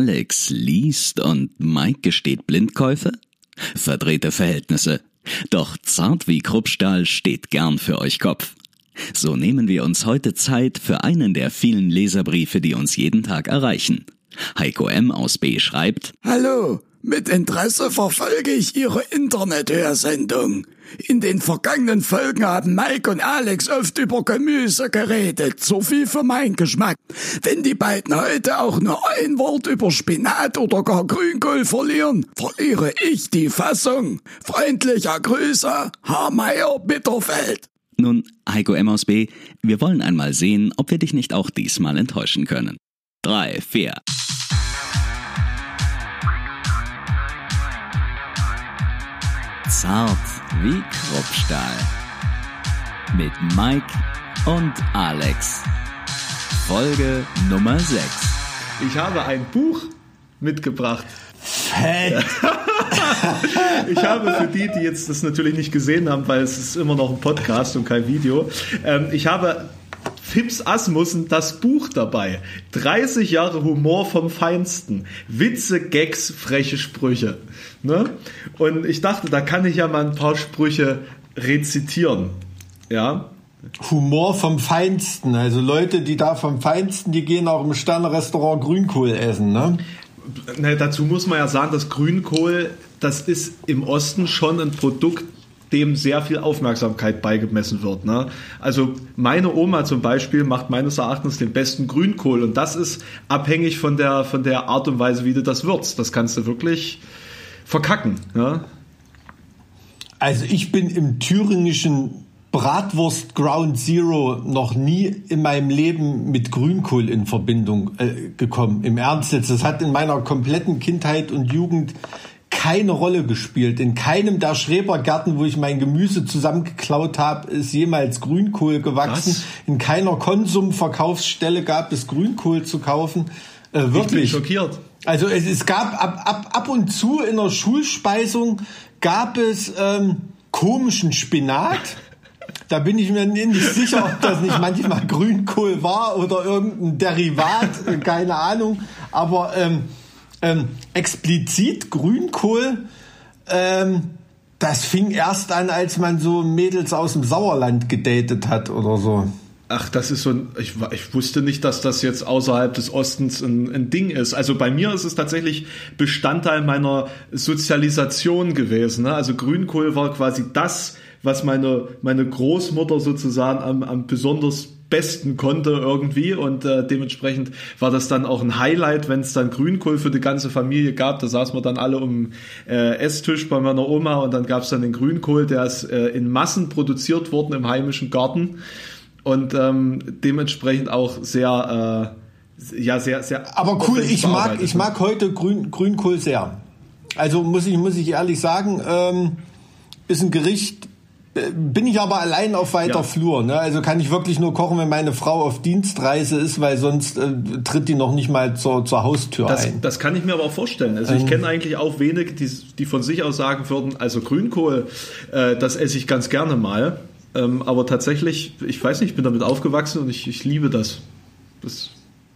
Alex liest und Mike gesteht Blindkäufe? Verdrehte Verhältnisse. Doch zart wie Kruppstahl steht gern für euch Kopf. So nehmen wir uns heute Zeit für einen der vielen Leserbriefe, die uns jeden Tag erreichen. Heiko M. aus B. schreibt Hallo, mit Interesse verfolge ich Ihre Internethörsendung. In den vergangenen Folgen haben Mike und Alex oft über Gemüse geredet. So viel für meinen Geschmack. Wenn die beiden heute auch nur ein Wort über Spinat oder gar Grünkohl verlieren, verliere ich die Fassung. Freundlicher Grüße, Herr Bitterfeld. Nun, Heiko M. aus B., wir wollen einmal sehen, ob wir dich nicht auch diesmal enttäuschen können. Drei, vier. Zart wie Kruppstahl. Mit Mike und Alex. Folge Nummer 6. Ich habe ein Buch mitgebracht. Fett. ich habe für die, die jetzt das natürlich nicht gesehen haben, weil es ist immer noch ein Podcast und kein Video, ähm, ich habe Fips Asmussen das Buch dabei. 30 Jahre Humor vom Feinsten. Witze, Gags, freche Sprüche. Ne? Und ich dachte, da kann ich ja mal ein paar Sprüche rezitieren. Ja. Humor vom Feinsten. Also Leute, die da vom Feinsten, die gehen auch im Sterne-Restaurant Grünkohl essen, ne? Na, dazu muss man ja sagen, dass Grünkohl, das ist im Osten schon ein Produkt, dem sehr viel Aufmerksamkeit beigemessen wird. Ne? Also meine Oma zum Beispiel macht meines Erachtens den besten Grünkohl und das ist abhängig von der, von der Art und Weise, wie du das würzt. Das kannst du wirklich verkacken. Ne? Also ich bin im thüringischen Bratwurst Ground Zero noch nie in meinem Leben mit Grünkohl in Verbindung äh, gekommen. Im Ernst jetzt, das hat in meiner kompletten Kindheit und Jugend keine Rolle gespielt. In keinem der Schrebergärten, wo ich mein Gemüse zusammengeklaut habe, ist jemals Grünkohl gewachsen. Was? In keiner Konsumverkaufsstelle gab es Grünkohl zu kaufen. Äh, wirklich. Ich bin schockiert. Also es, es gab ab, ab, ab und zu in der Schulspeisung gab es ähm, komischen Spinat. Da bin ich mir nicht sicher, ob das nicht manchmal Grünkohl war oder irgendein Derivat, keine Ahnung. Aber ähm, ähm, explizit Grünkohl, ähm, das fing erst an, als man so Mädels aus dem Sauerland gedatet hat oder so. Ach, das ist so ein, ich, ich wusste nicht, dass das jetzt außerhalb des Ostens ein, ein Ding ist. Also bei mir ist es tatsächlich Bestandteil meiner Sozialisation gewesen. Ne? Also Grünkohl war quasi das, was meine, meine Großmutter sozusagen am, am besonders besten konnte irgendwie. Und äh, dementsprechend war das dann auch ein Highlight, wenn es dann Grünkohl für die ganze Familie gab. Da saßen wir dann alle um äh, Esstisch bei meiner Oma und dann gab es dann den Grünkohl, der ist äh, in Massen produziert worden im heimischen Garten. Und ähm, dementsprechend auch sehr äh, ja sehr sehr aber cool ich mag ich mag heute Grün, Grünkohl sehr. Also muss ich muss ich ehrlich sagen ähm, ist ein Gericht bin ich aber allein auf weiter ja. Flur. Ne? Also kann ich wirklich nur kochen, wenn meine Frau auf Dienstreise ist, weil sonst äh, tritt die noch nicht mal zur, zur Haustür das, ein. Das kann ich mir aber auch vorstellen. Also ich ähm. kenne eigentlich auch wenige, die, die von sich aus sagen würden, also Grünkohl, äh, das esse ich ganz gerne mal. Ähm, aber tatsächlich, ich weiß nicht, ich bin damit aufgewachsen und ich, ich liebe das. Das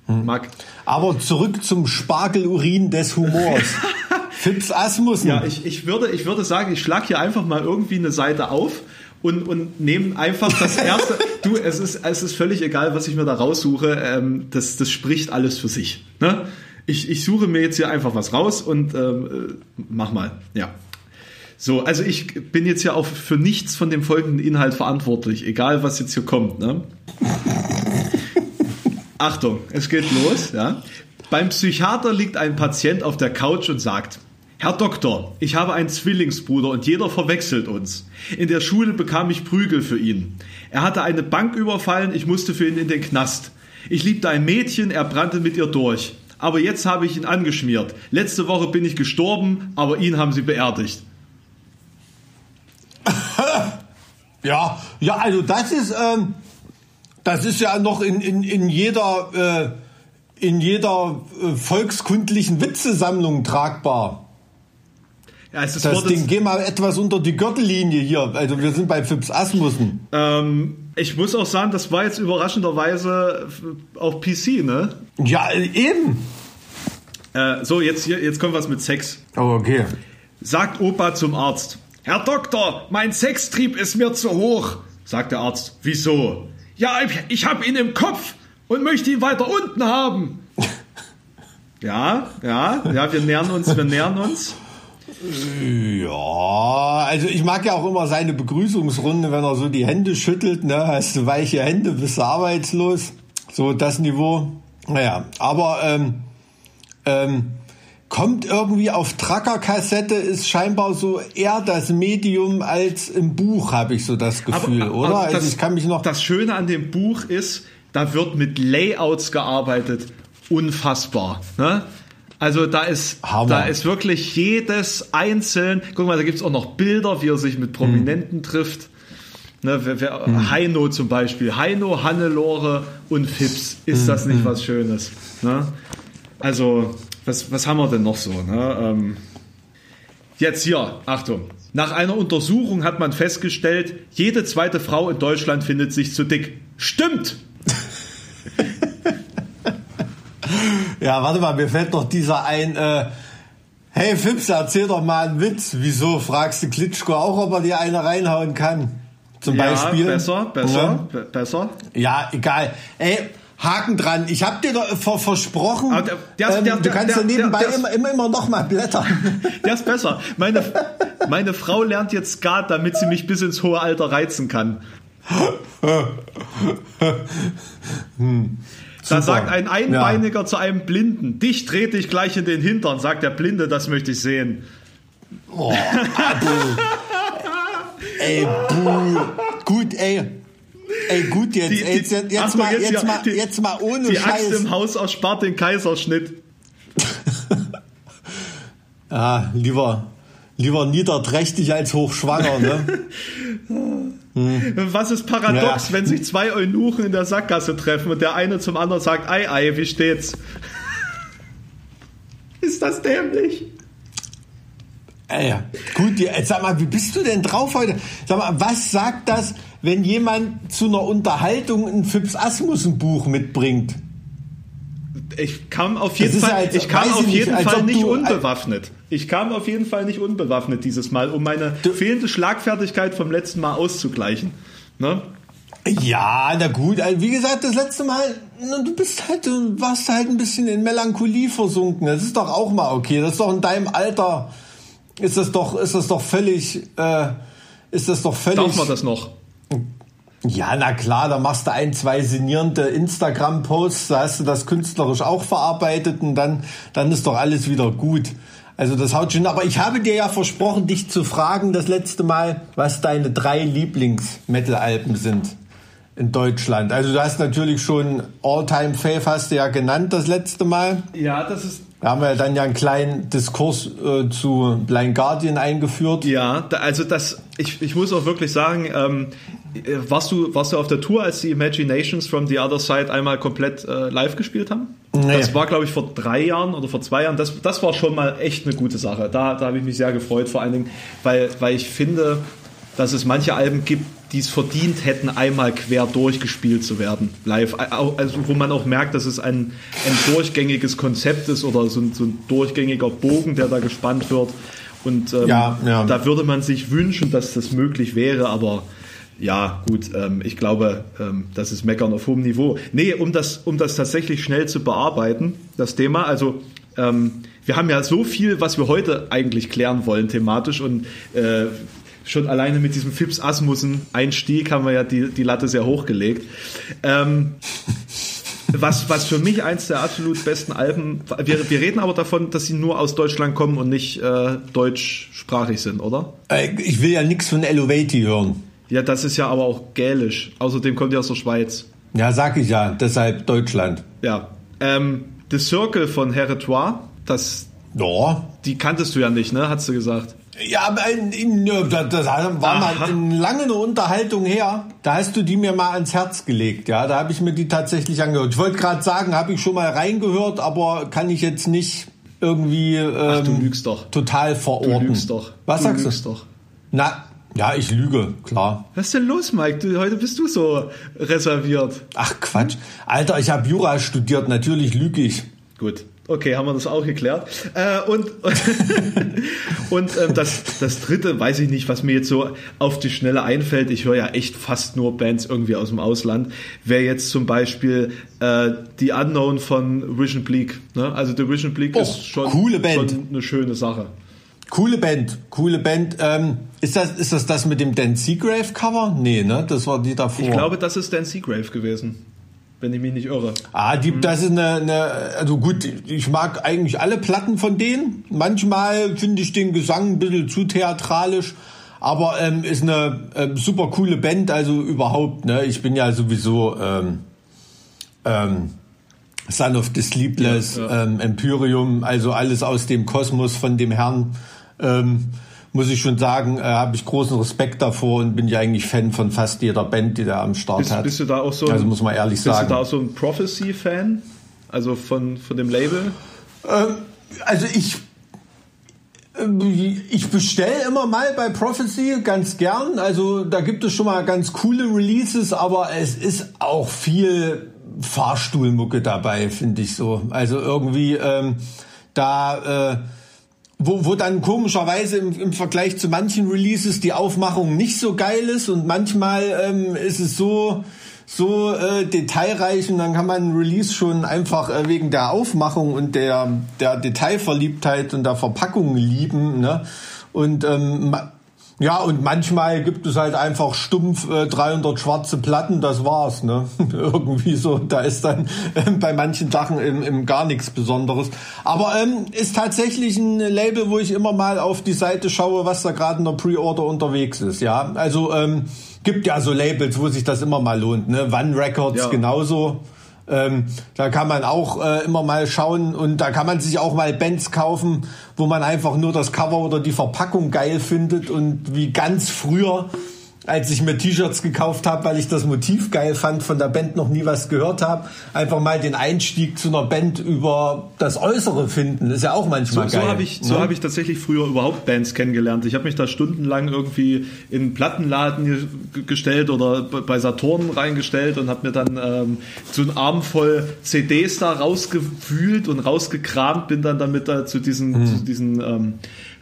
hm. mag. Aber zurück zum Spargelurin des Humors. Fips Asmussen. Ja, ich, ich, würde, ich würde sagen, ich schlage hier einfach mal irgendwie eine Seite auf und, und nehme einfach das erste. du, es ist, es ist völlig egal, was ich mir da raussuche. Ähm, das, das spricht alles für sich. Ne? Ich, ich suche mir jetzt hier einfach was raus und ähm, äh, mach mal. Ja. So, also ich bin jetzt ja auch für nichts von dem folgenden Inhalt verantwortlich, egal was jetzt hier kommt. Ne? Achtung, es geht los. Ja. Beim Psychiater liegt ein Patient auf der Couch und sagt, Herr Doktor, ich habe einen Zwillingsbruder und jeder verwechselt uns. In der Schule bekam ich Prügel für ihn. Er hatte eine Bank überfallen, ich musste für ihn in den Knast. Ich liebte ein Mädchen, er brannte mit ihr durch. Aber jetzt habe ich ihn angeschmiert. Letzte Woche bin ich gestorben, aber ihn haben sie beerdigt. ja, ja, also das ist, ähm, das ist ja noch in, in, in jeder, äh, in jeder äh, volkskundlichen Witzesammlung tragbar. Ist das Ding, geh mal etwas unter die Gürtellinie hier. Also wir sind bei Fips Asmussen. Ähm, ich muss auch sagen, das war jetzt überraschenderweise auf PC, ne? Ja, eben. Äh, so, jetzt, hier, jetzt kommt was mit Sex. Oh, okay. Sagt Opa zum Arzt. Herr Doktor, mein Sextrieb ist mir zu hoch. Sagt der Arzt. Wieso? Ja, ich, ich habe ihn im Kopf und möchte ihn weiter unten haben. Ja, ja, ja, wir nähern uns, wir nähern uns. Ja, also ich mag ja auch immer seine Begrüßungsrunde, wenn er so die Hände schüttelt, ne? Hast du weiche Hände, bist du arbeitslos. So das Niveau. Naja, aber ähm, ähm, kommt irgendwie auf Tracker-Kassette, ist scheinbar so eher das Medium als im Buch, habe ich so das Gefühl, Aber- oder? aber also das- ich kann mich noch. Das Schöne an dem Buch ist, da wird mit Layouts gearbeitet. Unfassbar. Ne? Also da ist, Hammer. da ist wirklich jedes einzeln. Guck mal, da gibt's auch noch Bilder, wie er sich mit Prominenten trifft. Ne, wer, wer, Heino zum Beispiel. Heino, Hannelore und Fips. Ist das nicht was Schönes? Ne? Also, was, was haben wir denn noch so? Ne? Ähm, jetzt hier, Achtung. Nach einer Untersuchung hat man festgestellt, jede zweite Frau in Deutschland findet sich zu dick. Stimmt! Ja, warte mal, mir fällt noch dieser ein. Äh, hey Fips, erzähl doch mal einen Witz. Wieso fragst du Klitschko auch, ob er dir eine reinhauen kann? Zum Beispiel. Ja, besser, besser, Ja. be- besser. Ja, egal. Ey, Haken dran. Ich hab dir doch ver versprochen, Aber der- der- ähm, der- du kannst ja nebenbei immer, immer, immer noch mal blättern. Der ist besser. Meine, meine Frau lernt jetzt Skat, damit sie mich bis ins hohe Alter reizen kann. Da Super. sagt ein Einbeiniger zu einem Blinden, dich trete ich gleich in den Hintern, sagt der Blinde, das möchte ich sehen. Oh, ey, buh. Gut, ey. Ey, gut jetzt. Die- ey, jetzt, die- jetzt, Achtung, mal, jetzt jetzt, hier, mal, die- jetzt mal ohne Die Axt Scheiß. im Haus erspart den Kaiserschnitt. Ah, lieber, lieber niederträchtig als hochschwanger, ne? Was ist paradox, Ja. wenn sich zwei Eunuchen in der Sackgasse treffen und der eine zum anderen sagt, ei, ei, wie steht's? Ist das dämlich? Ey, gut, sag mal, wie bist du denn drauf heute? Sag mal, was sagt das, wenn jemand zu einer Unterhaltung ein Fips Asmussen Buch mitbringt? Ich kam auf jeden Fall, als- ich kam auf nicht, jeden als Fall nicht du- unbewaffnet. Ich kam auf jeden Fall nicht unbewaffnet dieses Mal, um meine fehlende Schlagfertigkeit vom letzten Mal auszugleichen. Ne? Ja, na gut, also wie gesagt, das letzte Mal, du bist halt, du warst halt ein bisschen in Melancholie versunken. Das ist doch auch mal okay. Das ist doch in deinem Alter, ist das doch, ist das doch völlig, äh, ist das doch völlig. Darf man das noch? Ja, na klar, da machst du ein, zwei sinnierende Instagram-Posts, da hast du das künstlerisch auch verarbeitet und dann, dann ist doch alles wieder gut. Also das haut schon. Aber ich habe dir ja versprochen, dich zu fragen das letzte Mal, was deine drei Lieblings-Metal-Alben sind in Deutschland. Also du hast natürlich schon All-Time Fave hast du ja genannt das letzte Mal. Ja, das ist. Da haben wir dann ja einen kleinen Diskurs äh, zu Blind Guardian eingeführt. Ja, also das, ich, ich muss auch wirklich sagen, ähm, äh, warst du, warst du auf der Tour, als die Imaginations from the Other Side einmal komplett äh, live gespielt haben? Nee. Das war, glaube ich, vor drei Jahren oder vor zwei Jahren. Das, das war schon mal echt eine gute Sache. Da, da habe ich mich sehr gefreut, vor allen Dingen, weil, weil ich finde, dass es manche Alben gibt, die es verdient hätten, einmal quer durchgespielt zu werden, live. Also, wo man auch merkt, dass es ein, ein durchgängiges Konzept ist oder so ein, so ein durchgängiger Bogen, der da gespannt wird. Und ähm, Ja, ja. da würde man sich wünschen, dass das möglich wäre, aber ja, gut, ähm, ich glaube, ähm, das ist Meckern auf hohem Niveau. Nee, um das, um das tatsächlich schnell zu bearbeiten, das Thema, also ähm, wir haben ja so viel, was wir heute eigentlich klären wollen thematisch und äh, schon alleine mit diesem Fips Asmussen Einstieg haben wir ja die, die Latte sehr hochgelegt. Ähm, was, was für mich eins der absolut besten Alben, wir, wir reden aber davon, dass sie nur aus Deutschland kommen und nicht äh, deutschsprachig sind, oder? Äh, Ich will ja nichts von Elevati hören. Ja, das ist ja aber auch gälisch. Außerdem kommt ja aus der Schweiz. Ja, sag ich ja, deshalb Deutschland. Ja. Ähm, The Circle von Heretois, das, Ja. die kanntest du ja nicht, ne? Hast du gesagt. Ja, aber in, in, das, war mal in lange eine Unterhaltung her. Da hast du die mir mal ans Herz gelegt. Ja, da habe ich mir die tatsächlich angehört. Ich wollte gerade sagen, habe ich schon mal reingehört, aber kann ich jetzt nicht irgendwie ähm, Ach, du lügst doch. total Du verorten. lügst doch. Was du sagst lügst du? doch. Na, ja, ich lüge, klar. Was ist denn los, Mike? Du, heute bist du so reserviert. Ach Quatsch. Alter, ich habe Jura studiert, natürlich lüge ich. Gut. Okay, haben wir das auch geklärt. Äh, und und äh, das, das dritte, weiß ich nicht, was mir jetzt so auf die Schnelle einfällt. Ich höre ja echt fast nur Bands irgendwie aus dem Ausland. Wäre jetzt zum Beispiel äh, die Unknown von Vision Bleak. Ne? Also The Vision Bleak Oh, ist schon, coole Band. schon eine schöne Sache. Coole Band, coole Band. Ähm, ist, das, ist das das mit dem Dan Seagrave Cover? Nee, ne? Das war die davor. Ich glaube, das ist Dan Seagrave gewesen, wenn ich mich nicht irre. Ah, die, das ist eine, eine, also gut, ich mag eigentlich alle Platten von denen. Manchmal finde ich den Gesang ein bisschen zu theatralisch, aber ähm, ist eine ähm, super coole Band, also überhaupt, ne? Ich bin ja sowieso ähm, ähm, Son of the Sleepless, Ja, ja. Ähm, Empyreum, also alles aus dem Kosmos von dem Herrn. Ähm, muss ich schon sagen, äh, habe ich großen Respekt davor und bin ja eigentlich Fan von fast jeder Band, die der am Start Bist, hat. bist du da auch so? ein- Also muss man ehrlich bist sagen. du da auch so ein Prophecy-Fan? Also von, von dem Label? Also ich ich bestelle immer mal bei Prophecy ganz gern. Also da gibt es schon mal ganz coole Releases, aber es ist auch viel Fahrstuhlmucke dabei, finde ich so. Also irgendwie ähm, da, äh, wo, wo dann komischerweise im, im Vergleich zu manchen Releases die Aufmachung nicht so geil ist und manchmal ähm, ist es so so äh, detailreich und dann kann man Release schon einfach äh, wegen der Aufmachung und der der Detailverliebtheit und der Verpackung lieben ne? Und ähm, ja und manchmal gibt es halt einfach stumpf äh, 300 schwarze Platten das war's ne irgendwie so da ist dann äh, bei manchen Sachen im, im gar nichts Besonderes aber ähm, ist tatsächlich ein Label wo ich immer mal auf die Seite schaue was da gerade in der Pre-Order unterwegs ist ja also ähm, gibt ja so Labels, wo sich das immer mal lohnt. Ne? One Records Ja. genauso. Ähm, da kann man auch äh, immer mal schauen und da kann man sich auch mal Bands kaufen, wo man einfach nur das Cover oder die Verpackung geil findet und wie ganz früher, als ich mir T-Shirts gekauft habe, weil ich das Motiv geil fand, von der Band noch nie was gehört habe, einfach mal den Einstieg zu einer Band über das Äußere finden, ist ja auch So, manchmal so geil. habe ich, so ne? hab ich tatsächlich früher überhaupt Bands kennengelernt. Ich habe mich da stundenlang irgendwie in einen Plattenladen ge- gestellt oder bei Saturn reingestellt und habe mir dann ähm, so einen Arm voll CDs da rausgewühlt und rausgekramt, bin dann damit da zu diesen, Hm. zu diesen ähm,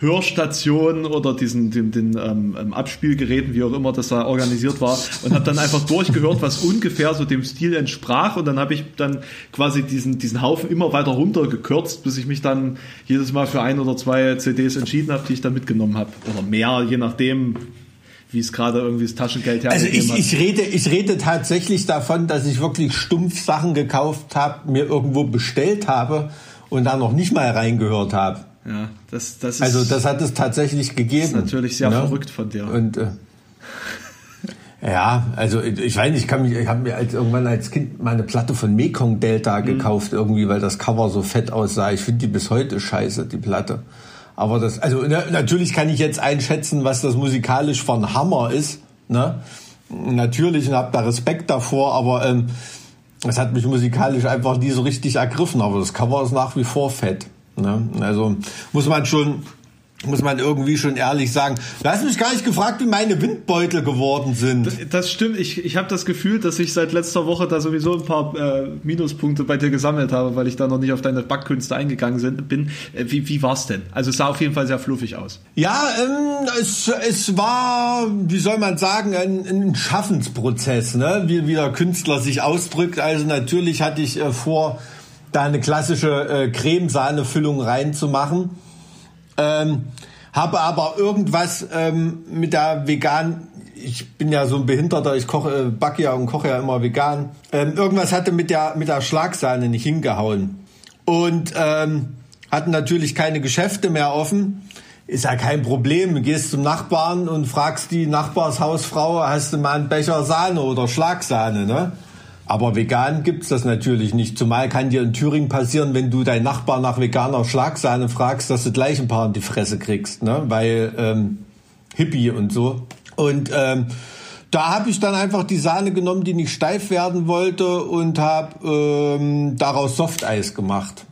Hörstationen oder diesen den, den ähm, ähm, Abspielgeräten, wie auch immer das da organisiert war, und habe dann einfach durchgehört, was ungefähr so dem Stil entsprach. Und dann habe ich dann quasi diesen, diesen Haufen immer weiter runtergekürzt, bis ich mich dann jedes Mal für ein oder zwei CDs entschieden habe, die ich dann mitgenommen habe. Oder mehr, je nachdem, wie es gerade irgendwie das Taschengeld Also hergegeben ich, hat. ich rede, ich rede tatsächlich davon, dass ich wirklich stumpf Sachen gekauft habe, mir irgendwo bestellt habe und da noch nicht mal reingehört habe. Ja, das, das ist, Also das hat es tatsächlich gegeben. ist natürlich sehr ne? verrückt von dir. Und äh, ja, also ich weiß nicht, ich kann mich, ich habe mir als, irgendwann als Kind mal eine Platte von Mekong Delta Mhm. gekauft irgendwie, weil das Cover so fett aussah. Ich finde die bis heute scheiße, die Platte. Aber das, also na, natürlich kann ich jetzt einschätzen, was das musikalisch von Hammer ist. Ne? Natürlich und habe da Respekt davor, aber ähm, es hat mich musikalisch einfach nie so richtig ergriffen. Aber das Cover ist nach wie vor fett. Ne? Also muss man schon muss man irgendwie schon ehrlich sagen. Du hast mich gar nicht gefragt, wie meine Windbeutel geworden sind. Das stimmt. Ich, ich habe das Gefühl, dass ich seit letzter Woche da sowieso ein paar äh, Minuspunkte bei dir gesammelt habe, weil ich da noch nicht auf deine Backkünste eingegangen sind, bin. Äh, wie, wie war's denn? Also es sah auf jeden Fall sehr fluffig aus. Ja, ähm, es, es war, wie soll man sagen, ein, ein Schaffensprozess, ne? wie, wie der Künstler sich ausdrückt. Also natürlich hatte ich äh, vor, da eine klassische äh, Cremesahnefüllung reinzumachen. Ähm, habe aber irgendwas ähm, mit der vegan ich bin ja so ein Behinderter, ich koche, äh, backe ja und koche ja immer vegan. Ähm, irgendwas hatte mit der mit der Schlagsahne nicht hingehauen und ähm, hatten natürlich keine Geschäfte mehr offen. Ist ja kein Problem. Du gehst zum Nachbarn und fragst die Nachbarshausfrau, hast du mal einen Becher Sahne oder Schlagsahne, ne? Aber vegan gibt's das natürlich nicht. Zumal kann dir in Thüringen passieren, wenn du deinen Nachbarn nach veganer Schlagsahne fragst, dass du gleich ein paar in die Fresse kriegst, ne? Weil ähm, Hippie und so. Und ähm, da habe ich dann einfach die Sahne genommen, die nicht steif werden wollte und habe ähm, daraus Softeis gemacht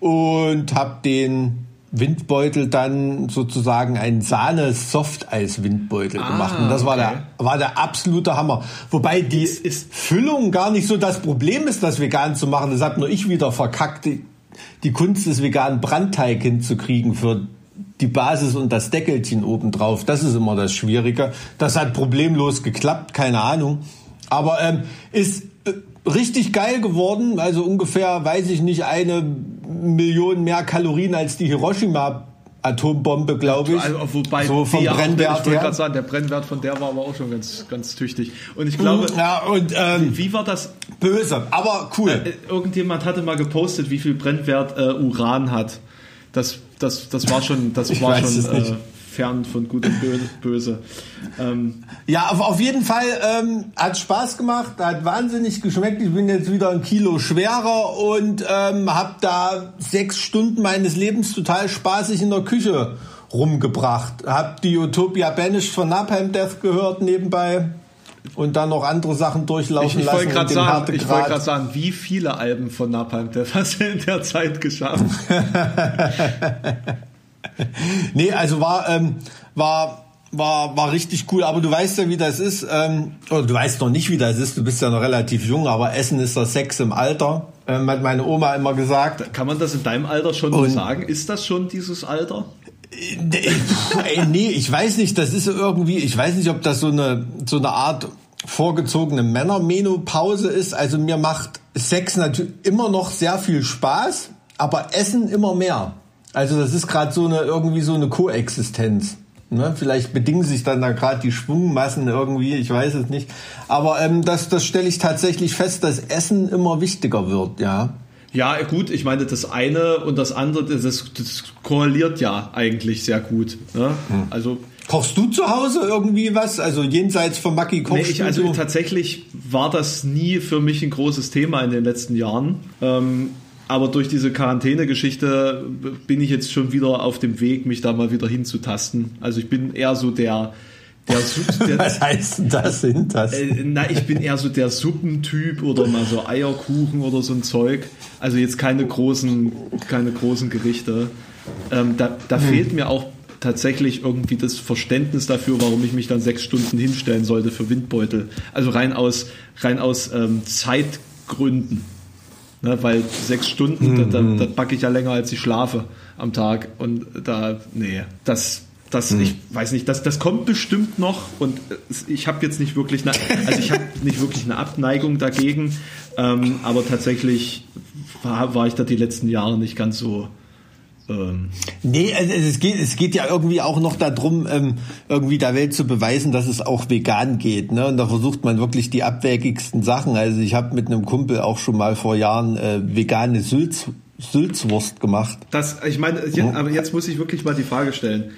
und habe den Windbeutel dann sozusagen ein Sahne-Softeis-Windbeutel Ah, gemacht. Und das war, okay. der, war der absolute Hammer. Wobei die Ist- ist- Füllung gar nicht so das Problem ist, das vegan zu machen. Das hat nur ich wieder verkackt. die Kunst des veganen Brandteig hinzukriegen für die Basis und das Deckelchen obendrauf. Das ist immer das Schwierige. Das hat problemlos geklappt, keine Ahnung. Aber ähm, ist richtig geil geworden. Also ungefähr, weiß ich nicht, eine Million mehr Kalorien als die Hiroshima Atombombe, glaube ich. Also, wobei so vom Brennwert auch, ich wollte sagen, der Brennwert von der war aber auch schon ganz, ganz tüchtig. Und ich glaube, ja, und, ähm, wie war das? Böse, aber cool. Äh, irgendjemand hatte mal gepostet, wie viel Brennwert äh, Uran hat. Das, das, das war schon, das ich war schon äh, fern von gut und böse. Ähm, ja, auf, auf jeden Fall ähm, hat Spaß gemacht, hat wahnsinnig geschmeckt. Ich bin jetzt wieder ein Kilo schwerer und ähm, habe da sechs Stunden meines Lebens total spaßig in der Küche rumgebracht. Hab die Utopia Banished von Napalm Death gehört nebenbei und dann noch andere Sachen durchlaufen ich, ich lassen. Grad sagen, ich wollte gerade sagen, wie viele Alben von Napalm Death hast du in der Zeit geschafft? nee, also war, ähm, war, war, war richtig cool. Aber du weißt ja, wie das ist. Ähm, oder du weißt noch nicht, wie das ist. Du bist ja noch relativ jung, aber Essen ist der Sex im Alter. Ähm, hat meine Oma immer gesagt. Kann man das in deinem Alter schon Und, sagen? Ist das schon dieses Alter? Ey, nee, ich weiß nicht, das ist irgendwie, ich weiß nicht, ob das so eine, so eine Art vorgezogene Männermenopause ist. Also mir macht Sex natürlich immer noch sehr viel Spaß, aber Essen immer mehr. Also das ist gerade so eine irgendwie so eine Koexistenz. Ne? Vielleicht bedingen sich dann da gerade die Schwungmassen irgendwie, ich weiß es nicht. Aber ähm, das, das stelle ich tatsächlich fest, dass Essen immer wichtiger wird, ja. Ja, gut, ich meine, das eine und das andere, das, das korreliert ja eigentlich sehr gut. Ne? Hm. Also Kochst du zu Hause irgendwie was? Also jenseits von Maki Kochstudio? Nee, ich, also tatsächlich war das nie für mich ein großes Thema in den letzten Jahren. Ähm, aber durch diese Quarantäne-Geschichte bin ich jetzt schon wieder auf dem Weg, mich da mal wieder hinzutasten. Also ich bin eher so der, der, der Was heißt das hintasten? Äh, na, ich bin eher so der Suppentyp oder mal so Eierkuchen oder so ein Zeug. Also jetzt keine großen, keine großen Gerichte. Ähm, da da hm. fehlt mir auch tatsächlich irgendwie das Verständnis dafür, warum ich mich dann sechs Stunden hinstellen sollte für Windbeutel. Also rein aus, rein aus ähm, Zeitgründen. Ne, weil sechs Stunden, mhm. da, da, mhm. packe ich ja länger, als ich schlafe am Tag. Und da, nee, das, das, mhm. ich weiß nicht, das, das kommt bestimmt noch und ich habe jetzt nicht wirklich, eine, also ich habe nicht wirklich eine Abneigung dagegen, ähm, aber tatsächlich war, war ich da die letzten Jahre nicht ganz so ähm nee, also es geht, es geht ja irgendwie auch noch darum, ähm, irgendwie der Welt zu beweisen, dass es auch vegan geht. Ne? Und da versucht man wirklich die abwägigsten Sachen. Also ich habe mit einem Kumpel auch schon mal vor Jahren äh, vegane Sülz, Sülzwurst gemacht. Das, ich meine, jetzt, aber jetzt muss ich wirklich mal die Frage stellen.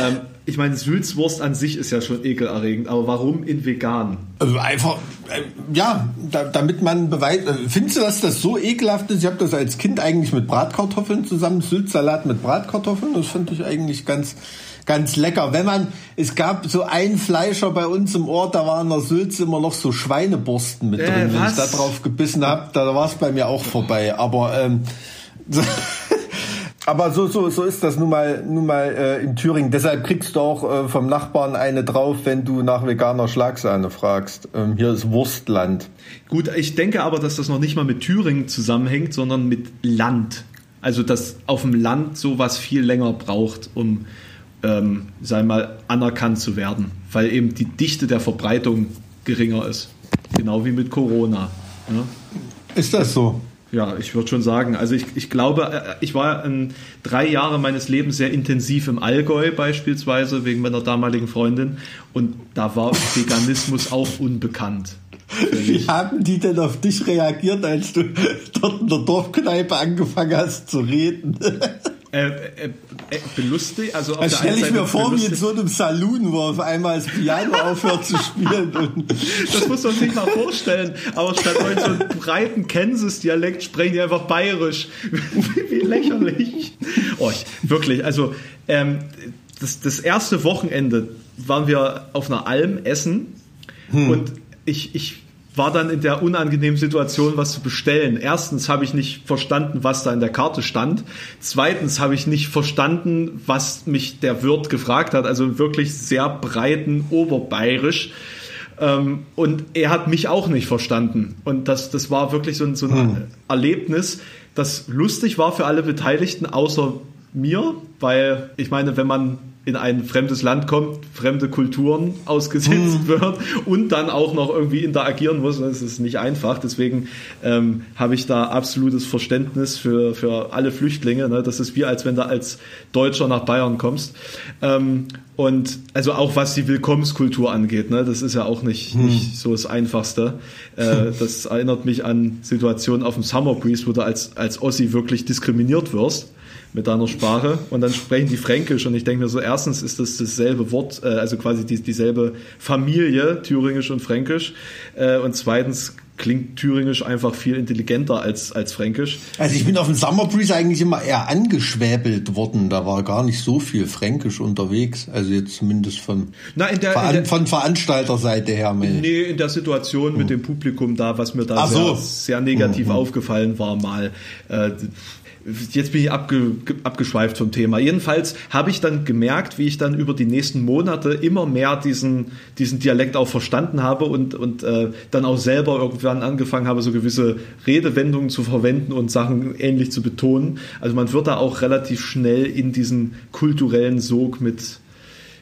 Ähm, ich meine, Sülzwurst an sich ist ja schon ekelerregend, aber warum in vegan? Also einfach, äh, ja, da, damit man beweist. Äh, findest du, dass das so ekelhaft ist? Ich habe das als Kind eigentlich mit Bratkartoffeln zusammen, Sülzsalat mit Bratkartoffeln. Das fand ich eigentlich ganz, ganz lecker. Wenn man, es gab so einen Fleischer bei uns im Ort, da waren in der Sülz immer noch so Schweineborsten mit äh, drin. Wenn ich da drauf gebissen habe, da war es bei mir auch vorbei. Aber ähm, Aber so, so, so ist das nun mal, nun mal äh, in Thüringen. Deshalb kriegst du auch äh, vom Nachbarn eine drauf, wenn du nach veganer Schlagsahne fragst. Ähm, hier ist Wurstland. Gut, ich denke aber, dass das noch nicht mal mit Thüringen zusammenhängt, sondern mit Land. Also, dass auf dem Land sowas viel länger braucht, um, ähm, sei mal, anerkannt zu werden. Weil eben die Dichte der Verbreitung geringer ist. Genau wie mit Corona. Ja? Ist das so? Ja, ich würde schon sagen. Also ich, ich glaube, äh, ich war in drei Jahre meines Lebens sehr intensiv im Allgäu beispielsweise, wegen meiner damaligen Freundin. Und da war Veganismus auch unbekannt. Wie haben die denn auf dich reagiert, als du dort in der Dorfkneipe angefangen hast zu reden? Äh, äh, äh, belustigt. Also das stelle ich mir vor, wie in so einem Saloon, wo auf einmal das Piano aufhört zu spielen. das muss man sich mal vorstellen. Aber statt heute so einen breiten Kansas-Dialekt sprechen die einfach bayerisch. wie lächerlich. Oh, ich, wirklich, also ähm, das, das erste Wochenende waren wir auf einer Alm essen hm. und ich, ich war dann in der unangenehmen Situation, was zu bestellen. Erstens habe ich nicht verstanden, was da in der Karte stand. Zweitens habe ich nicht verstanden, was mich der Wirt gefragt hat. Also wirklich sehr breiten Oberbayerisch. Ähm, und er hat mich auch nicht verstanden. Und das, das war wirklich so ein, so ein hm. Erlebnis. das lustig war für alle Beteiligten, außer mir, weil ich meine, wenn man in ein fremdes Land kommt, fremde Kulturen ausgesetzt hm. wird und dann auch noch irgendwie interagieren muss. Das ist nicht einfach. Deswegen ähm, habe ich da absolutes Verständnis für, für alle Flüchtlinge. Ne? Das ist wie, als wenn du als Deutscher nach Bayern kommst. Ähm, und also auch was die Willkommenskultur angeht, ne? das ist ja auch nicht, hm. nicht so das Einfachste. Äh, das erinnert mich an Situationen auf dem Summer Breeze, wo du als, als Ossi wirklich diskriminiert wirst mit deiner Sprache und dann sprechen die Fränkisch und ich denke mir so, erstens ist das dasselbe Wort, äh, also quasi die, dieselbe Familie, Thüringisch und Fränkisch äh, und zweitens klingt Thüringisch einfach viel intelligenter als, als Fränkisch. Also ich bin auf dem Summer Breeze eigentlich immer eher angeschwäbelt worden. Da war gar nicht so viel Fränkisch unterwegs. Also jetzt zumindest von, Na, der, Veran der, von Veranstalterseite her. Nee, in der Situation mit hm. dem Publikum da, was mir da sehr, so. sehr, negativ mhm. aufgefallen war mal. Äh, jetzt bin ich abge, abgeschweift vom Thema. Jedenfalls habe ich dann gemerkt, wie ich dann über die nächsten Monate immer mehr diesen, diesen Dialekt auch verstanden habe und, und äh, dann auch selber irgendwann angefangen habe, so gewisse Redewendungen zu verwenden und Sachen ähnlich zu betonen. Also man wird da auch relativ schnell in diesen kulturellen Sog mit,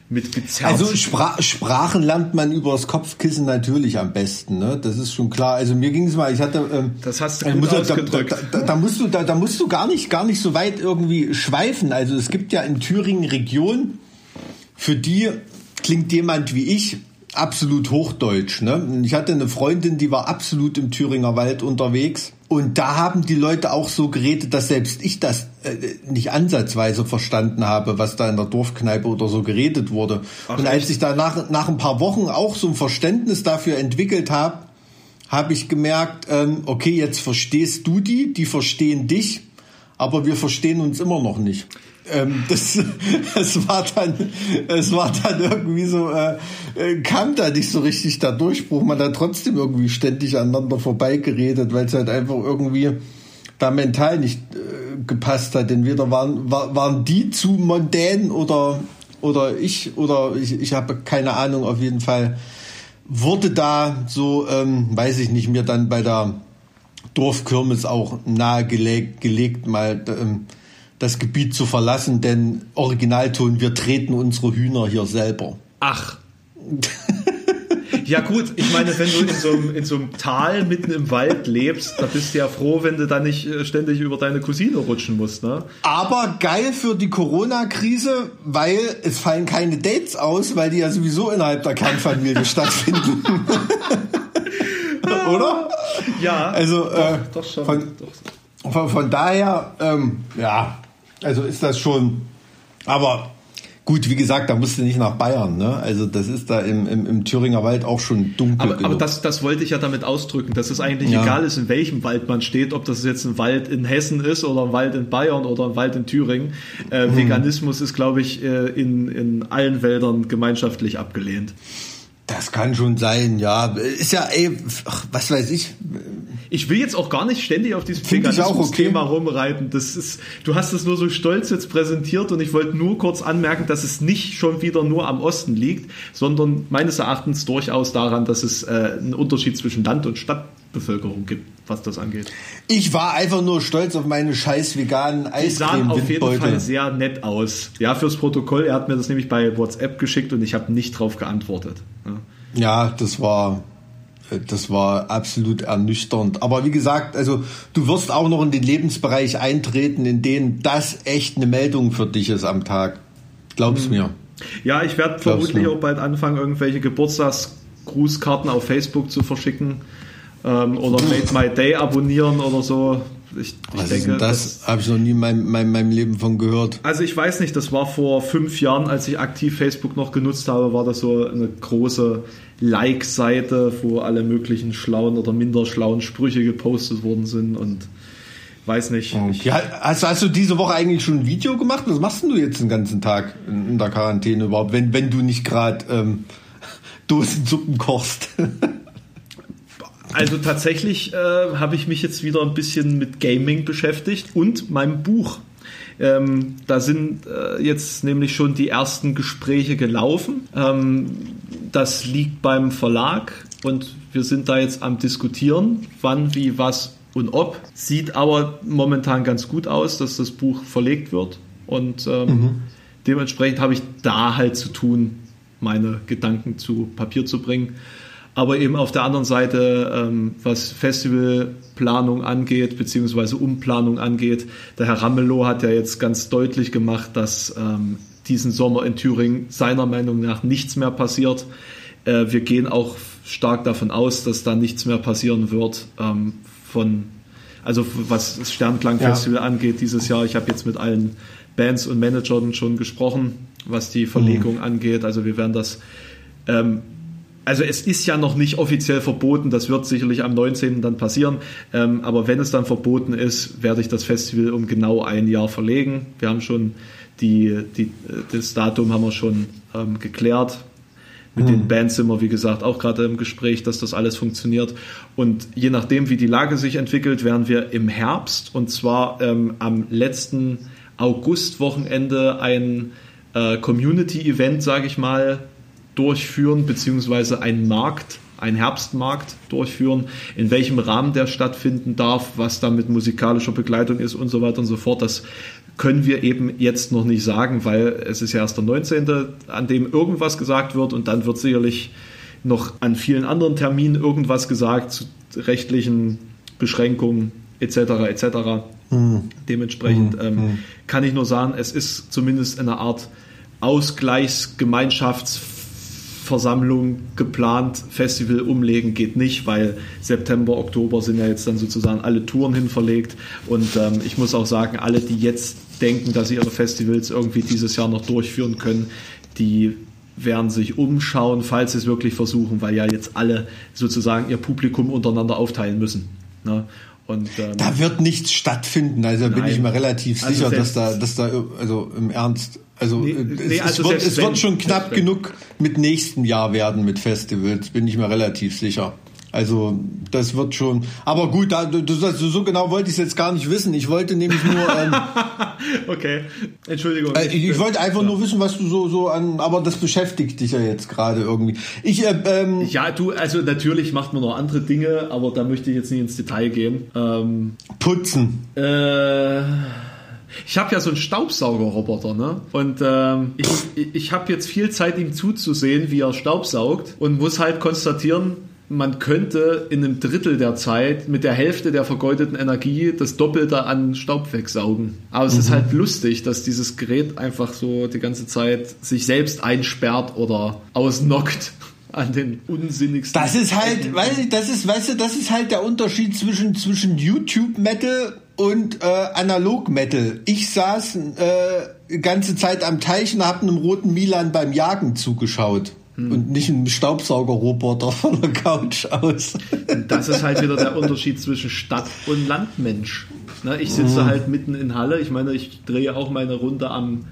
mit gezerrt. Also Spra Sprachen lernt man übers Kopfkissen natürlich am besten, ne? Das ist schon klar. Also mir ging es mal, ich hatte ähm, Das hast du gut da, da, da, da, musst du da, da musst du gar nicht gar nicht so weit irgendwie schweifen. Also es gibt ja in Thüringen Regionen, für die klingt jemand wie ich absolut Hochdeutsch. Ne? Ich hatte eine Freundin, die war absolut im Thüringer Wald unterwegs. Und da haben die Leute auch so geredet, dass selbst ich das äh, nicht ansatzweise verstanden habe, was da in der Dorfkneipe oder so geredet wurde. Ach, und als ich da nach, nach ein paar Wochen auch so ein Verständnis dafür entwickelt habe, habe ich gemerkt, ähm, okay, jetzt verstehst du die, die verstehen dich, aber wir verstehen uns immer noch nicht ähm, das, es war dann, es war dann irgendwie so, äh, äh, kam da nicht so richtig der Durchbruch. Man hat trotzdem irgendwie ständig aneinander vorbeigeredet, weil es halt einfach irgendwie da mental nicht äh, gepasst hat. Entweder waren, war, waren die zu mondän oder, oder ich, oder ich, ich habe keine Ahnung, auf jeden Fall wurde da so, ähm, weiß ich nicht, mir dann bei der Dorfkirmes auch nahegelegt, gelegt, mal, ähm, das Gebiet zu verlassen, denn Originalton, wir treten unsere Hühner hier selber. Ach. Ja gut, ich meine, wenn du in so, einem, in so einem Tal mitten im Wald lebst, da bist du ja froh, wenn du da nicht äh, ständig über deine Cousine rutschen musst, ne? Aber geil für die Corona-Krise, weil es fallen keine Dates aus, weil die ja sowieso innerhalb der Kernfamilie stattfinden. Oder? Ja. Also doch, äh, doch schon. Von, doch. Von, von daher, ähm, ja, also ist das schon, aber Gut, wie gesagt, da musst du nicht nach Bayern, ne? Also das ist da im, im, im Thüringer Wald auch schon dunkel. Aber, genug. aber das, das wollte ich ja damit ausdrücken, dass es eigentlich ja. egal ist, in welchem Wald man steht, ob das jetzt ein Wald in Hessen ist oder ein Wald in Bayern oder ein Wald in Thüringen. Äh, hm. Veganismus ist, glaube ich, äh, in, in allen Wäldern gemeinschaftlich abgelehnt. Das kann schon sein, ja. Ist ja, ey, ach, was weiß ich. Ich will jetzt auch gar nicht ständig auf diesem Veganismus-Thema okay. rumreiten. Das ist, du hast es nur so stolz jetzt präsentiert und ich wollte nur kurz anmerken, dass es nicht schon wieder nur am Osten liegt, sondern meines Erachtens durchaus daran, dass es äh, einen Unterschied zwischen Land- und Stadtbevölkerung gibt, was das angeht. Ich war einfach nur stolz auf meine scheiß veganen Eiscreme. Die sahen auf jeden Fall sehr nett aus. Ja, fürs Protokoll. Er hat mir das nämlich bei WhatsApp geschickt und ich habe nicht drauf geantwortet. Ja. Ja, das war das war absolut ernüchternd. Aber wie gesagt, also du wirst auch noch in den Lebensbereich eintreten, in dem das echt eine Meldung für dich ist am Tag. Glaub's mhm. mir. Ja, ich werde vermutlich mir. auch bald anfangen, irgendwelche Geburtstagsgrußkarten auf Facebook zu verschicken ähm, oder Made My Day abonnieren oder so. Ich, ich denke, das? das Habe ich noch nie in meinem, meinem, meinem Leben von gehört. Also ich weiß nicht, das war vor fünf Jahren, als ich aktiv Facebook noch genutzt habe, war das so eine große Like-Seite, wo alle möglichen schlauen oder minder schlauen Sprüche gepostet worden sind und weiß nicht. Okay. Hast, hast, du diese Woche eigentlich schon ein Video gemacht? Was machst du jetzt den ganzen Tag in, in der Quarantäne überhaupt, wenn, wenn du nicht gerade ähm, Dosensuppen kochst? Also tatsächlich äh, habe ich mich jetzt wieder ein bisschen mit Gaming beschäftigt und meinem Buch. Ähm, da sind äh, jetzt nämlich schon die ersten Gespräche gelaufen. Ähm, das liegt beim Verlag und wir sind da jetzt am diskutieren, wann, wie, was und ob. Sieht aber momentan ganz gut aus, dass das Buch verlegt wird. Und ähm, mhm. dementsprechend habe ich da halt zu tun, meine Gedanken zu Papier zu bringen. Aber eben auf der anderen Seite, ähm, was Festivalplanung angeht, beziehungsweise Umplanung angeht, der Herr Ramelow hat ja jetzt ganz deutlich gemacht, dass ähm, diesen Sommer in Thüringen seiner Meinung nach nichts mehr passiert. Äh, wir gehen auch stark davon aus, dass da nichts mehr passieren wird ähm, von, also was das Sternklangfestival ja. angeht dieses Jahr. Ich habe jetzt mit allen Bands und Managern schon gesprochen, was die Verlegung mhm. angeht. Also wir werden das ähm, also es ist ja noch nicht offiziell verboten, das wird sicherlich am 19. dann passieren, ähm, aber wenn es dann verboten ist, werde ich das Festival um genau ein Jahr verlegen. Wir haben schon die, die das Datum haben wir schon ähm, geklärt. Mit mhm. den Bands sind wir, wie gesagt, auch gerade im Gespräch, dass das alles funktioniert. Und je nachdem, wie die Lage sich entwickelt, werden wir im Herbst und zwar ähm, am letzten Augustwochenende ein äh, Community-Event, sage ich mal, durchführen, beziehungsweise einen Markt, einen Herbstmarkt durchführen, in welchem Rahmen der stattfinden darf, was da mit musikalischer Begleitung ist und so weiter und so fort. Das können wir eben jetzt noch nicht sagen, weil es ist ja erst der 19., an dem irgendwas gesagt wird und dann wird sicherlich noch an vielen anderen Terminen irgendwas gesagt zu rechtlichen Beschränkungen etc. etc. Mhm. Dementsprechend mhm. ähm, kann ich nur sagen, es ist zumindest eine Art Ausgleichsgemeinschafts Versammlung geplant, Festival umlegen geht nicht, weil September, Oktober sind ja jetzt dann sozusagen alle Touren hin verlegt. Und ähm, ich muss auch sagen, alle, die jetzt denken, dass sie ihre Festivals irgendwie dieses Jahr noch durchführen können, die werden sich umschauen, falls sie es wirklich versuchen, weil ja jetzt alle sozusagen ihr Publikum untereinander aufteilen müssen. Ne? Und, ähm, da wird nichts stattfinden, also nein. bin ich mir relativ also sicher, dass da, dass da, also im Ernst, also, nee, es, nee, also es, wird, es wird schon knapp genug mit nächstem Jahr werden mit Festivals, bin ich mir relativ sicher. Also das wird schon. Aber gut, da, du, du, so genau wollte ich es jetzt gar nicht wissen. Ich wollte nämlich nur. Ähm, okay, Entschuldigung. Äh, ich, ich, wollte einfach ja. nur wissen, was du so so an. Aber das beschäftigt dich ja jetzt gerade irgendwie. Ich. Äh, ähm, ja, du. Also natürlich macht man noch andere Dinge, aber da möchte ich jetzt nicht ins Detail gehen. Ähm, Putzen. Äh, ich habe ja so einen Staubsaugerroboter, ne? Und ähm, ich, ich habe jetzt viel Zeit, ihm zuzusehen, wie er Staubsaugt und muss halt konstatieren, man könnte in einem Drittel der Zeit mit der Hälfte der vergeudeten Energie das Doppelte an Staub wegsaugen. Aber es mhm. ist halt lustig, dass dieses Gerät einfach so die ganze Zeit sich selbst einsperrt oder ausnockt an den unsinnigsten. Das ist halt, weil das ist, weißt du, das ist halt der Unterschied zwischen zwischen YouTube Metal und äh, Analog Metal. Ich saß äh, ganze Zeit am Teich und habe einem roten Milan beim Jagen zugeschaut. Hm. Und nicht ein Staubsaugerroboter von der Couch aus. Das ist halt wieder der Unterschied zwischen Stadt- und Landmensch. Ne, ich sitze hm. halt mitten in Halle. Ich meine, ich drehe auch meine Runde am,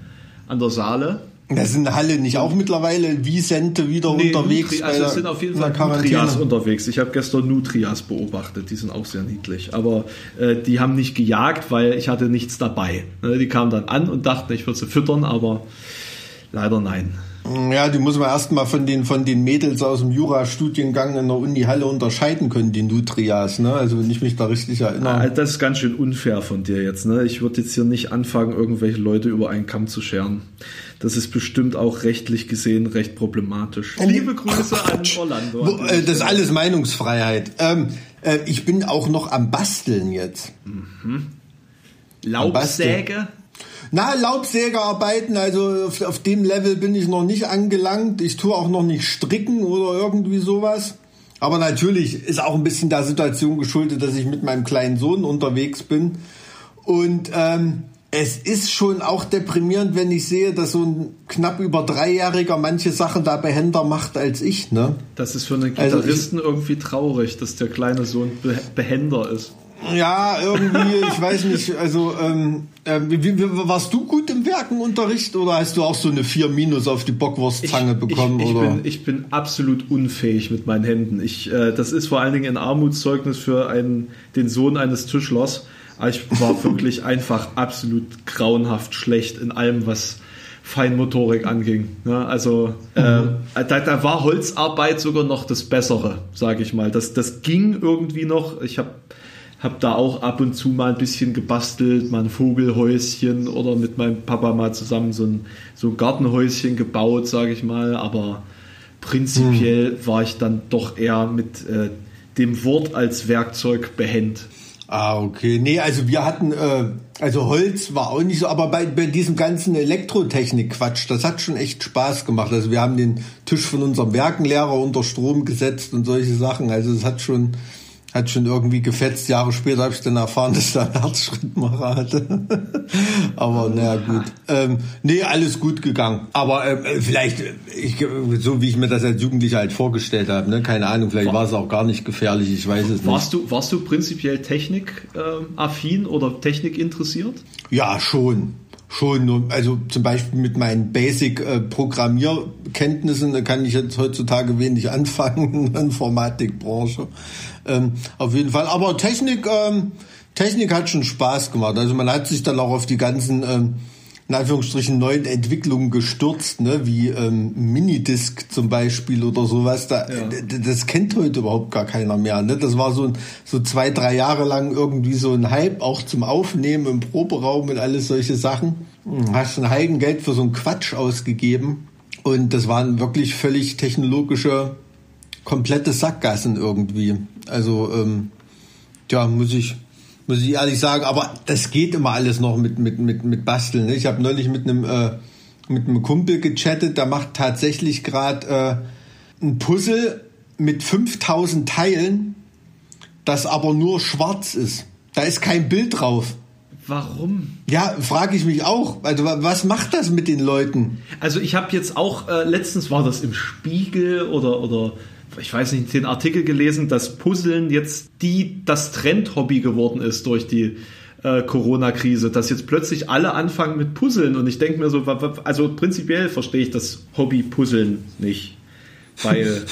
an der Saale. Da sind Halle nicht auch mittlerweile Wiesente wieder nee, unterwegs. Nutri also es sind auf jeden Fall Nutrias unterwegs. Ich habe gestern Nutrias beobachtet, die sind auch sehr niedlich. Aber äh, die haben nicht gejagt, weil ich hatte nichts dabei. Ne, die kamen dann an und dachten, ich würde sie füttern, aber leider nein. Ja, die muss man erstmal von den, von den Mädels aus dem Jurastudiengang in der Uni Halle unterscheiden können, die Nutrias, ne? Also wenn ich mich da richtig erinnere. Ah, das ist ganz schön unfair von dir jetzt, ne? Ich würde jetzt hier nicht anfangen, irgendwelche Leute über einen Kamm zu scheren. Das ist bestimmt auch rechtlich gesehen recht problematisch. Liebe Grüße an Orlando. An äh, das ist alles Meinungsfreiheit. Ähm, äh, ich bin auch noch am Basteln jetzt. Mhm. Laubsäge? Na, Laubsägerarbeiten, also auf, auf, dem Level bin ich noch nicht angelangt. Ich tue auch noch nicht stricken oder irgendwie sowas. Aber natürlich ist auch ein bisschen der Situation geschuldet, dass ich mit meinem kleinen Sohn unterwegs bin. Und ähm, es ist schon auch deprimierend, wenn ich sehe, dass so ein knapp über Dreijähriger manche Sachen da behender macht als ich. Ne? Das ist für einen Gitarristen also ich, irgendwie traurig, dass der kleine Sohn behender ist. Ja, irgendwie, ich weiß nicht, also ähm, äh, wie, wie, warst du gut im Werkenunterricht oder hast du auch so eine 4 Minus auf die Bockwurstzange bekommen? Ich, ich, oder? Bin, ich bin absolut unfähig mit meinen Händen. Ich, äh, das ist vor allen Dingen ein Armutszeugnis für einen, den Sohn eines Tischlers. Ich war wirklich einfach absolut grauenhaft schlecht in allem, was Feinmotorik anging. Ne? Also äh, mhm. äh, da, da, war Holzarbeit sogar noch das Bessere, sage ich mal. Das, das ging irgendwie noch. Ich habe habe da auch ab und zu mal ein bisschen gebastelt, mal ein Vogelhäuschen oder mit meinem Papa mal zusammen so ein, so ein Gartenhäuschen gebaut, sage ich mal. Aber prinzipiell hm. war ich dann doch eher mit äh, dem Wort als Werkzeug behend. Ah, okay. Nee, also wir hatten, äh, also Holz war auch nicht so, aber bei, bei diesem ganzen Elektrotechnik-Quatsch, das hat schon echt Spaß gemacht. Also wir haben den Tisch von unserem Werkenlehrer unter Strom gesetzt und solche Sachen. Also es hat schon, hat schon irgendwie gefetzt. Jahre später habe ich dann erfahren, dass er einen Herzschrittmacher hatte. Aber naja, gut. Ähm, nee, alles gut gegangen. Aber äh, vielleicht, ich, so wie ich mir das als Jugendlicher halt vorgestellt habe, ne? keine Ahnung, vielleicht war es auch gar nicht gefährlich, ich weiß es warst nicht. Du, warst du prinzipiell technikaffin äh, oder Technik interessiert? Ja, schon schon, also zum Beispiel mit meinen Basic-Programmierkenntnissen, da kann ich jetzt heutzutage wenig anfangen in der Informatikbranche. Ähm, auf jeden Fall. Aber Technik, ähm, Technik hat schon Spaß gemacht. Also man hat sich dann auch auf die ganzen, ähm, in Anführungsstrichen, neuen Entwicklungen gestürzt, ne? wie ähm, Minidisc zum Beispiel oder sowas. Da, ja. Das kennt heute überhaupt gar keiner mehr. Ne? Das war so, so zwei, drei Jahre lang irgendwie so ein Hype, auch zum Aufnehmen im Proberaum und alles solche Sachen. Hm, hast ein Heidengeld für so einen Quatsch ausgegeben. Und das waren wirklich völlig technologische komplette Sackgassen irgendwie. Also, ähm, ja, muss ich, muss ich ehrlich sagen, aber das geht immer alles noch mit, mit, mit, mit Basteln. Ne? Ich habe neulich mit einem, äh, mit einem Kumpel gechattet, der macht tatsächlich gerade äh, ein Puzzle mit 5000 Teilen, das aber nur schwarz ist. Da ist kein Bild drauf. Warum? Ja, frage ich mich auch. Also was macht das mit den Leuten? Also ich habe jetzt auch äh, letztens war das im Spiegel oder oder ich weiß nicht, den Artikel gelesen, dass Puzzeln jetzt die das Trendhobby geworden ist durch die äh, Corona-Krise, dass jetzt plötzlich alle anfangen mit Puzzeln und ich denke mir so, also prinzipiell verstehe ich das Hobby Puzzeln nicht, weil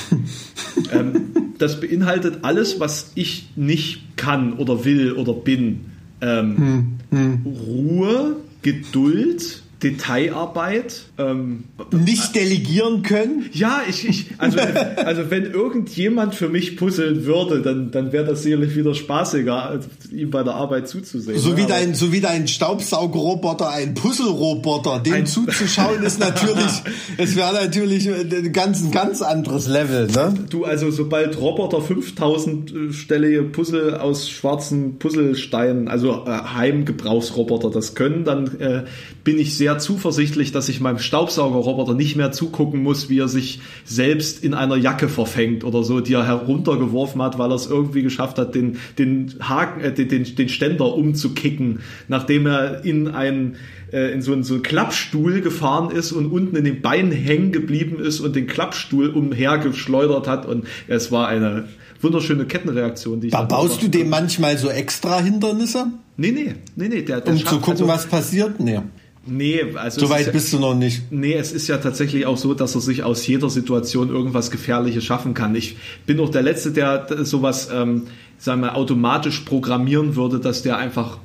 ähm, das beinhaltet alles, was ich nicht kann oder will oder bin. Ähm, hm, hm. Ruhe, Geduld, Detailarbeit. Ähm, nicht delegieren können? Ja, ich, ich also, also wenn irgendjemand für mich puzzeln würde, dann, dann wäre das sicherlich wieder spaßiger, ihm bei der Arbeit zuzusehen. So wie dein, so wie dein Staubsaugerroboter, ein Puzzleroboter, dem ein zuzuschauen ist natürlich, es wäre natürlich ein ganz, ein ganz anderes Level, ne? Du, also sobald Roboter 5000 stellige Puzzle aus schwarzen Puzzlesteinen, also äh, Heimgebrauchsroboter das können, dann äh, bin ich sehr sehr zuversichtlich, dass ich meinem Staubsaugerroboter nicht mehr zugucken muss, wie er sich selbst in einer Jacke verfängt oder so, die er heruntergeworfen hat, weil er es irgendwie geschafft hat, den, den Haken, äh, den, den Ständer umzukicken, nachdem er in ein äh, in so einen, so einen Klappstuhl gefahren ist und unten in den Beinen hängen geblieben ist und den Klappstuhl umhergeschleudert hat und es war eine wunderschöne Kettenreaktion. Die ich da baust du dem manchmal so extra Hindernisse? Nee, nee, nee, nee. Der, der um schafft, zu gucken, also, was passiert? Nee. Nee, also. So weit ja, bist du noch nicht. Nee, es ist ja tatsächlich auch so, dass er sich aus jeder Situation irgendwas Gefährliches schaffen kann. Ich bin auch der Letzte, der sowas, ähm, sagen wir, automatisch programmieren würde, dass der einfach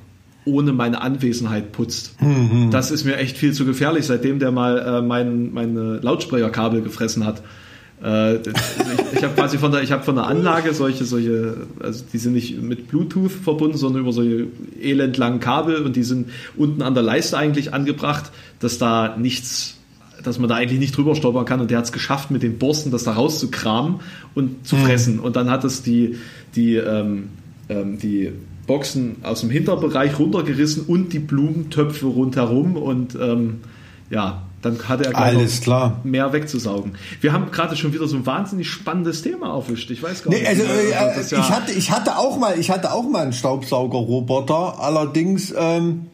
ohne meine Anwesenheit putzt. Mhm. Das ist mir echt viel zu gefährlich, seitdem der mal äh, mein, meine Lautsprecherkabel gefressen hat. Äh, ich, ich habe quasi von der, ich habe von der Anlage solche, solche, also die sind nicht mit Bluetooth verbunden, sondern über solche elendlangen Kabel und die sind unten an der Leiste eigentlich angebracht, dass da nichts, dass man da eigentlich nicht drüber stolpern kann und der hat es geschafft, mit den Borsten das da rauszukramen und zu mhm. fressen. Und dann hat es die, die, ähm, ähm, die Boxen aus dem Hinterbereich runtergerissen und die Blumentöpfe rundherum und ähm, ja, dann hat er Alles klar. mehr wegzusaugen. Wir haben gerade schon wieder so ein wahnsinnig spannendes Thema aufwischt. Ich weiß gar nee, nicht. Also, äh, ich, hatte, ich hatte auch mal, ich hatte auch mal einen Staubsaugerroboter. Allerdings, ähm,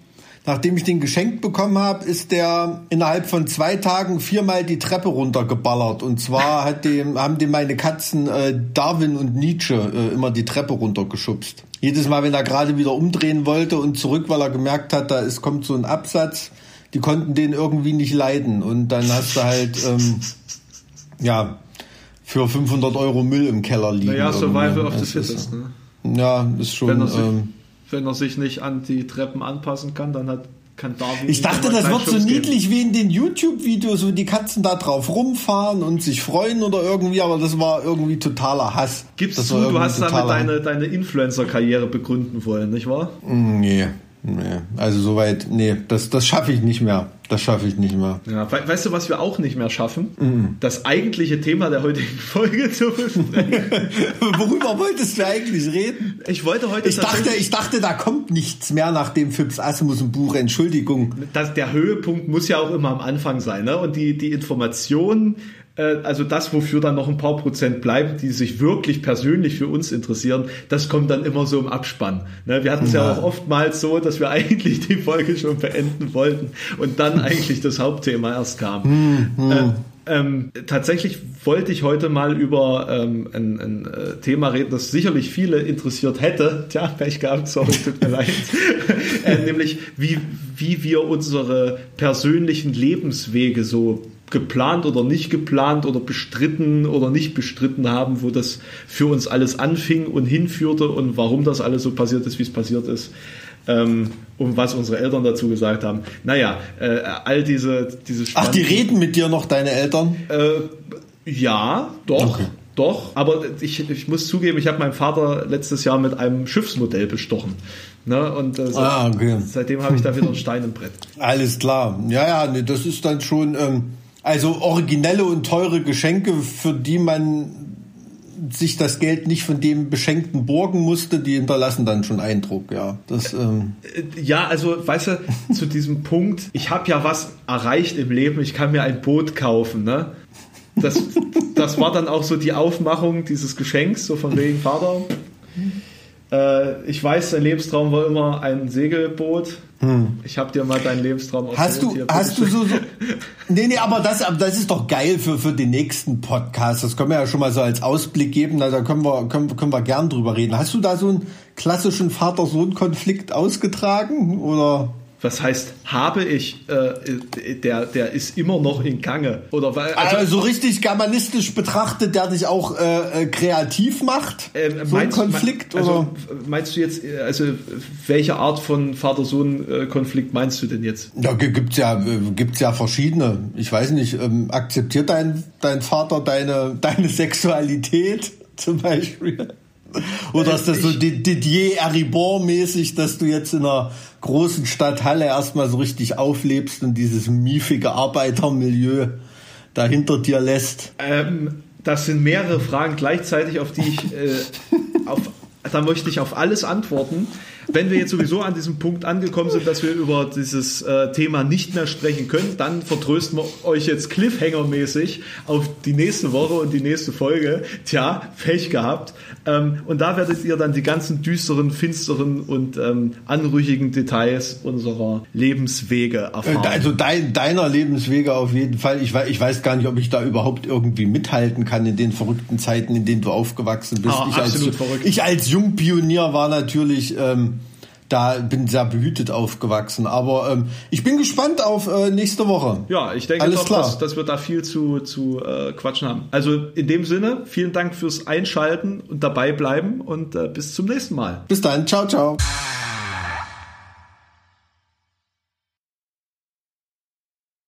nachdem ich den geschenkt bekommen habe, ist der innerhalb von zwei Tagen viermal die Treppe runtergeballert. Und zwar hat dem, haben dem meine Katzen äh, Darwin und Nietzsche äh, immer die Treppe runtergeschubst. Jedes Mal, wenn er gerade wieder umdrehen wollte und zurück, weil er gemerkt hat, da ist, kommt so ein Absatz, die konnten den irgendwie nicht leiden. Und dann hast du halt, ähm, ja, für 500 Euro Müll im Keller liegen. Naja, Survival of the Fittest, ne? Ja, ist schon. Wenn er, sich, ähm, wenn er sich nicht an die Treppen anpassen kann, dann hat Ich dachte, das wird so Schubs geben. niedlich wie in den YouTube-Videos, wo die Katzen da drauf rumfahren und sich freuen oder irgendwie, aber das war irgendwie totaler Hass. Gibst du, du irgendwie hast damit deine, deine Influencer-Karriere begründen wollen, nicht wahr? Nee, nee. Also soweit, nee, das, das schaffe ich nicht mehr. Das schaffe ich nicht mehr. Ja, we weißt du, was wir auch nicht mehr schaffen? Mhm. Das eigentliche Thema der heutigen Folge zu besprechen. Worüber wolltest du eigentlich reden? Ich wollte heute Ich dachte, ich dachte, da kommt nichts mehr nach dem Phipps Asmussen Buch. Entschuldigung. das, der Höhepunkt muss ja auch immer am Anfang sein, ne? Und die, die Informationen, also das, wofür dann noch ein paar Prozent bleiben, die sich wirklich persönlich für uns interessieren, das kommt dann immer so im Abspann. Ne? Wir hatten es ja. Ja. auch oftmals so, dass wir eigentlich die Folge schon beenden wollten und dann eigentlich das Hauptthema erst kam. Äh, ähm, tatsächlich wollte ich heute mal über ähm, ein, ein äh, Thema reden, das sicherlich viele interessiert hätte. Tja, Pech gehabt, sorry, tut mir leid. äh, nämlich, wie, wie wir unsere persönlichen Lebenswege so geplant oder nicht geplant oder bestritten oder nicht bestritten haben, wo das für uns alles anfing und hinführte und warum das alles so passiert ist, wie es passiert ist. Ähm, und was unsere Eltern dazu gesagt haben. Naja, äh, all diese, diese Ach, die reden mit dir noch, deine Eltern? äh, ja, doch. Okay. Doch, aber ich, ich muss zugeben, ich habe meinen Vater letztes Jahr mit einem Schiffsmodell bestochen. Ne? Und äh, seit, Ah, okay. seitdem habe ich da wieder ein Stein im Brett. Alles klar. Ja, ja, nee, das ist dann schon, ähm, also originelle und teure Geschenke, für die man sich das Geld nicht von dem Beschenkten borgen musste, die hinterlassen dann schon Eindruck, ja. Das, ähm, Äh, Ja, also, weißt du, zu diesem Punkt, ich habe ja was erreicht im Leben, ich kann mir ein Boot kaufen, ne? Das, das war dann auch so die Aufmachung dieses Geschenks, so von wegen Vater. Äh, ich weiß, dein Lebenstraum war immer ein Segelboot. Ich habe dir mal deinen Lebenstraum Hm. Hast du, hast du so, so nee, nee, aber das, aber das ist doch geil für, für den nächsten Podcast. Das können wir ja schon mal so als Ausblick geben. Na, Da können wir, können, können wir gern drüber reden. Hast du da so einen klassischen Vater-Sohn-Konflikt ausgetragen? Oder? Was heißt, habe ich, äh, der, der ist immer noch in Gange. Oder weil, Also, also, so richtig germanistisch betrachtet, der dich auch äh, äh, kreativ macht? ähm, so ein Konflikt? Also, oder? meinst du jetzt, äh, also welche Art von Vater-Sohn-Konflikt meinst du denn jetzt? Da gibt's ja, äh, gibt's ja verschiedene. Ich weiß nicht, ähm, akzeptiert dein, dein Vater deine, deine Sexualität zum Beispiel? Oder ist das so Didier Eribon-mäßig, dass du jetzt in einer großen Stadt Halle erstmal so richtig auflebst und dieses miefige Arbeitermilieu da hinter dir lässt? Ähm, das sind mehrere Fragen gleichzeitig, auf die ich, äh, auf, da möchte ich auf alles antworten. Wenn wir jetzt sowieso an diesem Punkt angekommen sind, dass wir über dieses äh, Thema nicht mehr sprechen können, dann vertrösten wir euch jetzt Cliffhanger-mäßig auf die nächste Woche und die nächste Folge. Tja, Pech gehabt. Ähm, und da werdet ihr dann die ganzen düsteren, finsteren und ähm, anrüchigen Details unserer Lebenswege Äh, erfahren. Also dein, deiner Lebenswege auf jeden Fall. Ich, ich weiß gar nicht, ob ich da überhaupt irgendwie mithalten kann in den verrückten Zeiten, in denen du aufgewachsen bist. Ah, ich, als, ich als Jungpionier war natürlich, ähm, da bin sehr behütet aufgewachsen. Aber ähm, ich bin gespannt auf äh, nächste Woche. Ja, ich denke Alles doch, klar. dass, dass wir da viel zu, zu äh, quatschen haben. Also in dem Sinne, vielen Dank fürs Einschalten und dabei bleiben und äh, bis zum nächsten Mal. Bis dann, ciao, ciao.